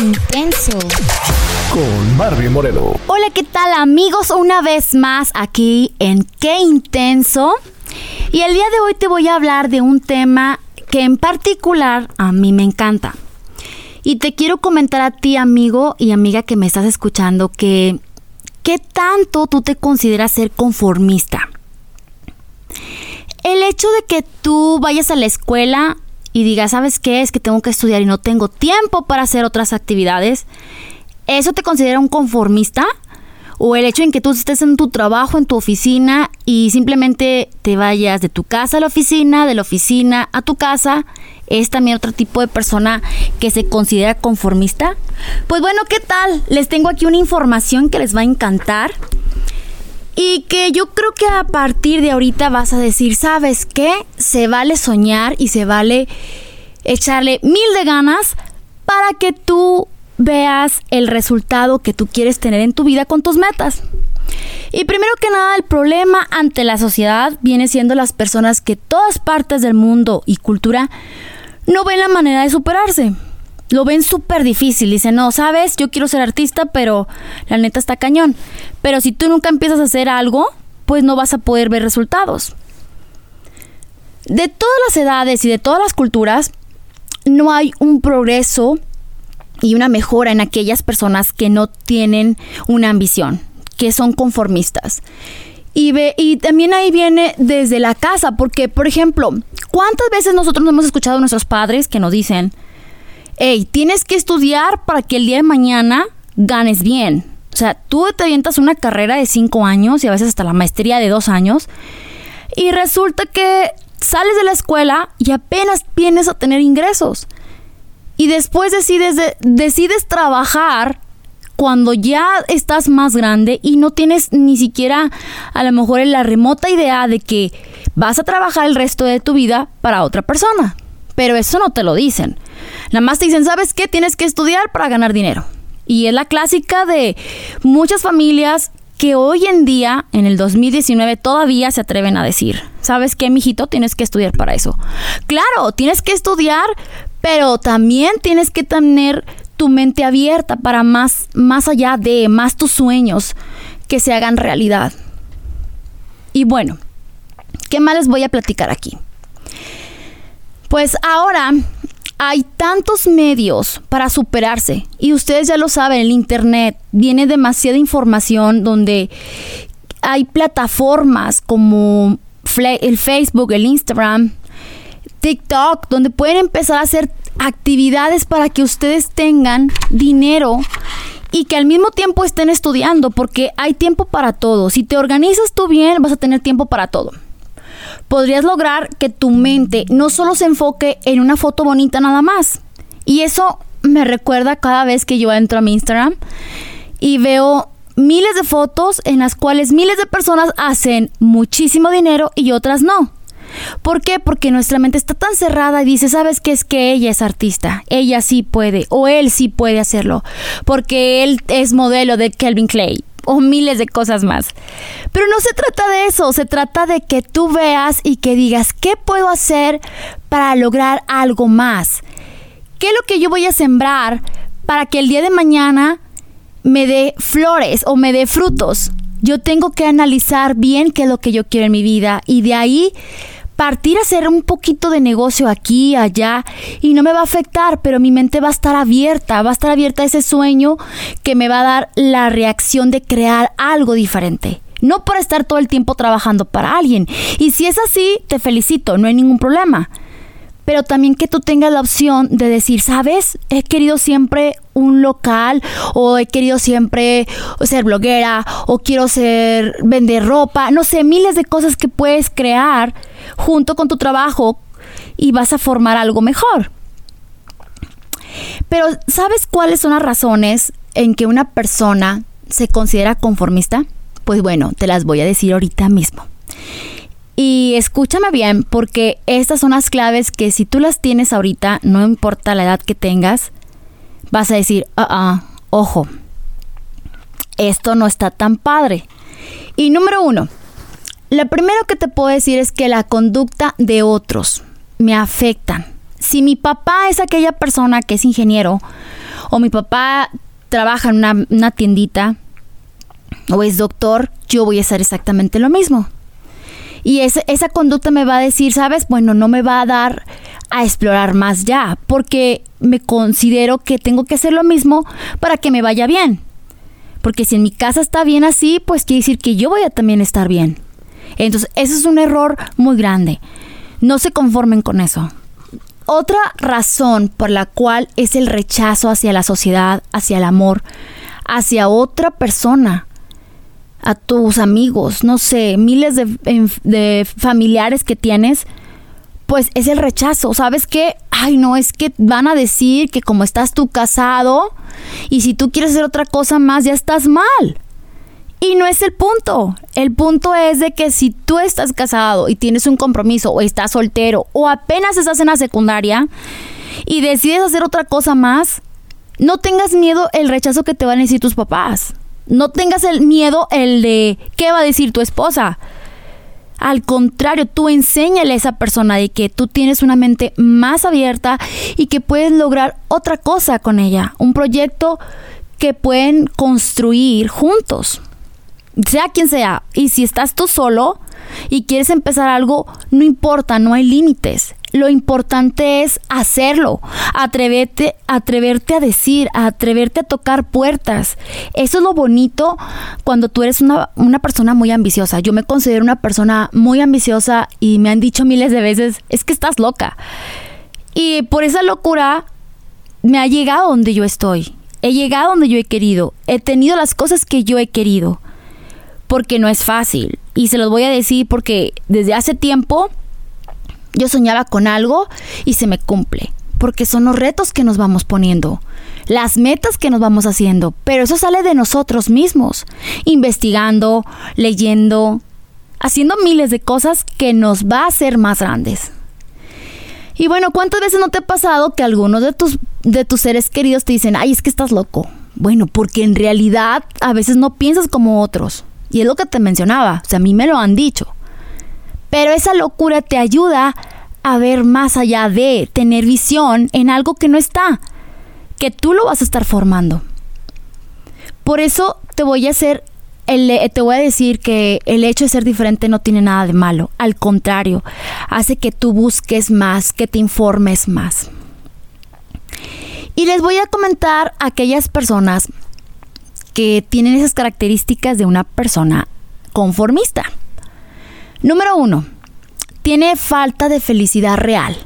Intenso. Con Barbie Moreno. Hola, ¿qué tal amigos? Una vez más aquí en Qué intenso. Y el día de hoy te voy a hablar de un tema que en particular a mí me encanta. Y te quiero comentar a ti, amigo y amiga que me estás escuchando, que qué tanto tú te consideras ser conformista. El hecho de que tú vayas a la escuela y digas, ¿sabes qué? Es que tengo que estudiar y no tengo tiempo para hacer otras actividades. ¿Eso te considera un conformista? O el hecho en que tú estés en tu trabajo, en tu oficina y simplemente te vayas de tu casa a la oficina, de la oficina a tu casa, es también otro tipo de persona que se considera conformista. Pues bueno, ¿qué tal? Les tengo aquí una información que les va a encantar. Y que yo creo que a partir de ahorita vas a decir, ¿sabes qué? Se vale soñar y se vale echarle mil de ganas para que tú veas el resultado que tú quieres tener en tu vida con tus metas. Y primero que nada, el problema ante la sociedad viene siendo las personas que todas partes del mundo y cultura no ven la manera de superarse lo ven súper difícil. Dicen, no, sabes, yo quiero ser artista, pero la neta está cañón. Pero si tú nunca empiezas a hacer algo, pues no vas a poder ver resultados. De todas las edades y de todas las culturas, no hay un progreso y una mejora en aquellas personas que no tienen una ambición, que son conformistas. Y, ve, y también ahí viene desde la casa, porque, por ejemplo, ¿cuántas veces nosotros hemos escuchado a nuestros padres que nos dicen, hey, tienes que estudiar para que el día de mañana ganes bien. O sea, tú te avientas una carrera de cinco años y a veces hasta la maestría de dos años y resulta que sales de la escuela y apenas vienes a tener ingresos. Y después decides, decides trabajar cuando ya estás más grande y no tienes ni siquiera a lo mejor la remota idea de que vas a trabajar el resto de tu vida para otra persona. Pero eso no te lo dicen. Nada más te dicen, ¿sabes qué? Tienes que estudiar para ganar dinero. Y es la clásica de muchas familias que hoy en día, en el 2019, todavía se atreven a decir, ¿sabes qué, mijito? Tienes que estudiar para eso. Claro, tienes que estudiar, pero también tienes que tener tu mente abierta para más, más allá de, más tus sueños que se hagan realidad. Y bueno, ¿qué más les voy a platicar aquí? Pues ahora hay tantos medios para superarse y ustedes ya lo saben, el Internet viene demasiada información donde hay plataformas como el Facebook, el Instagram, TikTok, donde pueden empezar a hacer actividades para que ustedes tengan dinero y que al mismo tiempo estén estudiando, porque hay tiempo para todo. Si te organizas tú bien, vas a tener tiempo para todo podrías lograr que tu mente no solo se enfoque en una foto bonita nada más. Y eso me recuerda cada vez que yo entro a mi Instagram y veo miles de fotos en las cuales miles de personas hacen muchísimo dinero y otras no. ¿Por qué? Porque nuestra mente está tan cerrada y dice, ¿sabes qué? Es que ella es artista, ella sí puede, o él sí puede hacerlo, porque él es modelo de Kelvin Clay o miles de cosas más. Pero no se trata de eso, se trata de que tú veas y que digas, ¿qué puedo hacer para lograr algo más? ¿Qué es lo que yo voy a sembrar para que el día de mañana me dé flores o me dé frutos? Yo tengo que analizar bien qué es lo que yo quiero en mi vida y de ahí partir a hacer un poquito de negocio aquí, allá, y no me va a afectar, pero mi mente va a estar abierta, va a estar abierta a ese sueño que me va a dar la reacción de crear algo diferente. No por estar todo el tiempo trabajando para alguien. Y si es así, te felicito, no hay ningún problema pero también que tú tengas la opción de decir, ¿sabes? He querido siempre un local o he querido siempre ser bloguera o quiero ser vender ropa, no sé, miles de cosas que puedes crear junto con tu trabajo y vas a formar algo mejor. Pero ¿sabes cuáles son las razones en que una persona se considera conformista? Pues bueno, te las voy a decir ahorita mismo. Y escúchame bien, porque estas son las claves que si tú las tienes ahorita, no importa la edad que tengas, vas a decir, ah, ah, ojo, esto no está tan padre. Y número uno, lo primero que te puedo decir es que la conducta de otros me afecta. Si mi papá es aquella persona que es ingeniero, o mi papá trabaja en una, una tiendita o es doctor, yo voy a hacer exactamente lo mismo. Y esa conducta me va a decir, ¿sabes? Bueno, no me va a dar a explorar más ya, porque me considero que tengo que hacer lo mismo para que me vaya bien. Porque si en mi casa está bien así, pues quiere decir que yo voy a también estar bien. Entonces, ese es un error muy grande. No se conformen con eso. Otra razón por la cual es el rechazo hacia la sociedad, hacia el amor, hacia otra persona, a tus amigos, no sé, miles de, familiares que tienes, pues es el rechazo. ¿Sabes qué? Ay, no, es que van a decir que como estás tú casado y si tú quieres hacer otra cosa más, ya estás mal. Y no es el punto. El punto es de que si tú estás casado y tienes un compromiso o estás soltero o apenas estás en la secundaria y decides hacer otra cosa más, no tengas miedo el rechazo que te van a decir tus papás. No tengas el miedo el de qué va a decir tu esposa. Al contrario, tú enséñale a esa persona de que tú tienes una mente más abierta y que puedes lograr otra cosa con ella, un proyecto que pueden construir juntos, sea quien sea. Y si estás tú solo y quieres empezar algo, no importa, no hay límites. Lo importante es hacerlo, atreverte, atreverte a decir, atreverte a tocar puertas. Eso es lo bonito cuando tú eres una, una persona muy ambiciosa. Yo me considero una persona muy ambiciosa y me han dicho miles de veces, es que estás loca. Y por esa locura me ha llegado donde yo estoy. He llegado donde yo he querido. He tenido las cosas que yo he querido. Porque no es fácil. Y se los voy a decir porque desde hace tiempo yo soñaba con algo y se me cumple, porque son los retos que nos vamos poniendo, las metas que nos vamos haciendo, pero eso sale de nosotros mismos, investigando, leyendo, haciendo miles de cosas que nos va a hacer más grandes. Y bueno, ¿cuántas veces no te ha pasado que algunos de tus, de tus seres queridos te dicen, ay, es que estás loco? Bueno, porque en realidad a veces no piensas como otros. Y es lo que te mencionaba, o sea, a mí me lo han dicho. Pero esa locura te ayuda a ver más allá de tener visión en algo que no está, que tú lo vas a estar formando. Por eso te voy a hacer te voy a decir que el hecho de ser diferente no tiene nada de malo, al contrario, hace que tú busques más, que te informes más. Y les voy a comentar aquellas personas que tienen esas características de una persona conformista. Número uno, tiene falta de felicidad real.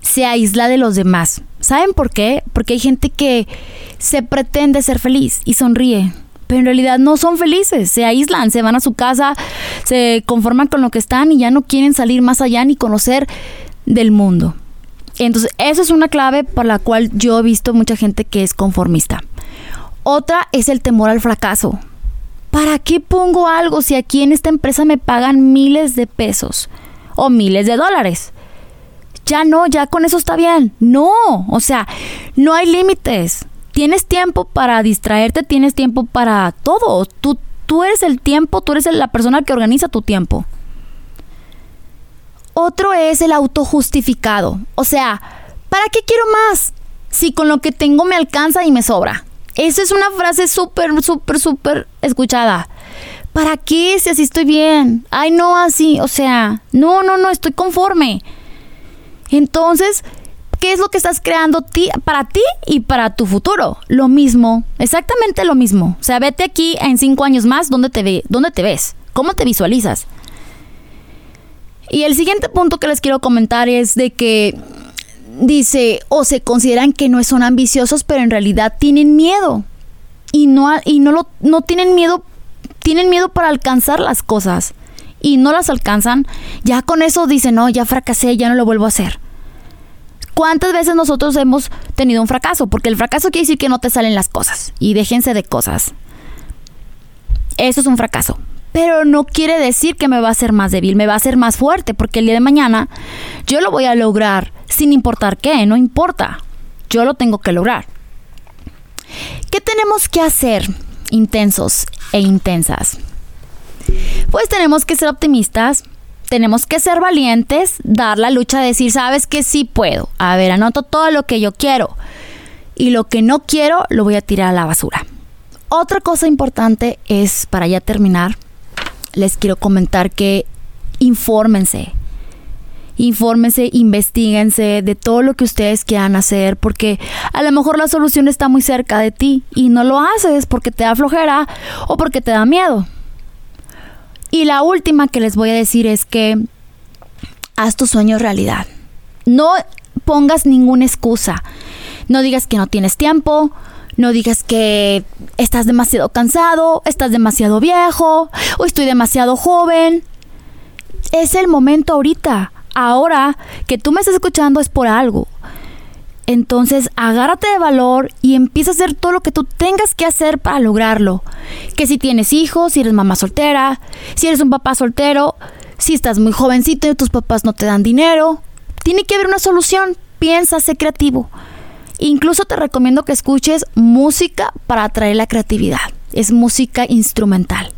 Se aísla de los demás. ¿Saben por qué? Porque hay gente que se pretende ser feliz y sonríe, pero en realidad no son felices, se aíslan, se van a su casa, se conforman con lo que están y ya no quieren salir más allá ni conocer del mundo. Entonces, esa es una clave por la cual yo he visto mucha gente que es conformista. Otra es el temor al fracaso. ¿Para qué pongo algo si aquí en esta empresa me pagan miles de pesos o miles de dólares? Ya no, ya con eso está bien. No, o sea, no hay límites. Tienes tiempo para distraerte, tienes tiempo para todo. Tú, tú eres el tiempo, tú eres la persona que organiza tu tiempo. Otro es el autojustificado. O sea, ¿para qué quiero más? Si con lo que tengo me alcanza y me sobra. Esa es una frase súper, súper, súper escuchada. ¿Para qué si así estoy bien? Ay, no, así, o sea, no, no, no, estoy conforme. Entonces, ¿qué es lo que estás creando para ti y para tu futuro? Lo mismo, exactamente lo mismo. O sea, vete aquí en cinco años más, ¿dónde te, ve, dónde te ves? ¿Cómo te visualizas? Y el siguiente punto que les quiero comentar es de que dice, o se consideran que no son ambiciosos, pero en realidad tienen miedo. Y no, y no, lo, no tienen miedo, tienen miedo para alcanzar las cosas. Y no las alcanzan, ya con eso dicen, no, ya fracasé, ya no lo vuelvo a hacer. ¿Cuántas veces nosotros hemos tenido un fracaso? Porque el fracaso quiere decir que no te salen las cosas. Y déjense de cosas. Eso es un fracaso pero no quiere decir que me va a hacer más débil, me va a hacer más fuerte, porque el día de mañana yo lo voy a lograr sin importar qué, no importa, yo lo tengo que lograr. ¿Qué tenemos que hacer intensos e intensas? Pues tenemos que ser optimistas, tenemos que ser valientes, dar la lucha, decir, sabes que sí puedo. A ver, anoto todo lo que yo quiero. y lo que no quiero lo voy a tirar a la basura. Otra cosa importante es, para ya terminar, les quiero comentar que infórmense. Infórmense, investiguense de todo lo que ustedes quieran hacer, porque a lo mejor la solución está muy cerca de ti y no lo haces porque te da flojera o porque te da miedo. Y la última que les voy a decir es que haz tus sueños realidad. No pongas ninguna excusa. No digas que no tienes tiempo, no digas que estás demasiado cansado, estás demasiado viejo o estoy demasiado joven. Es el momento ahorita. Ahora que tú me estás escuchando es por algo. Entonces agárrate de valor y empieza a hacer todo lo que tú tengas que hacer para lograrlo. Que si tienes hijos, si eres mamá soltera, si eres un papá soltero, si estás muy jovencito y tus papás no te dan dinero, tiene que haber una solución. Piensa, sé creativo. Incluso te recomiendo que escuches música para atraer la creatividad. Es música instrumental.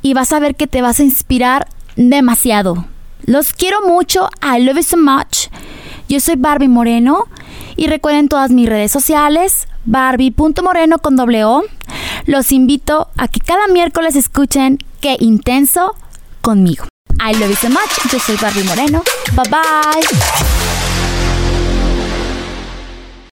Y vas a ver que te vas a inspirar demasiado. Los quiero mucho. I love you so much. Yo soy Barbie Moreno. Y recuerden todas mis redes sociales. Barbie.moreno con doble O. Los invito a que cada miércoles escuchen Qué Intenso conmigo. I love you so much. Yo soy Barbie Moreno. Bye bye.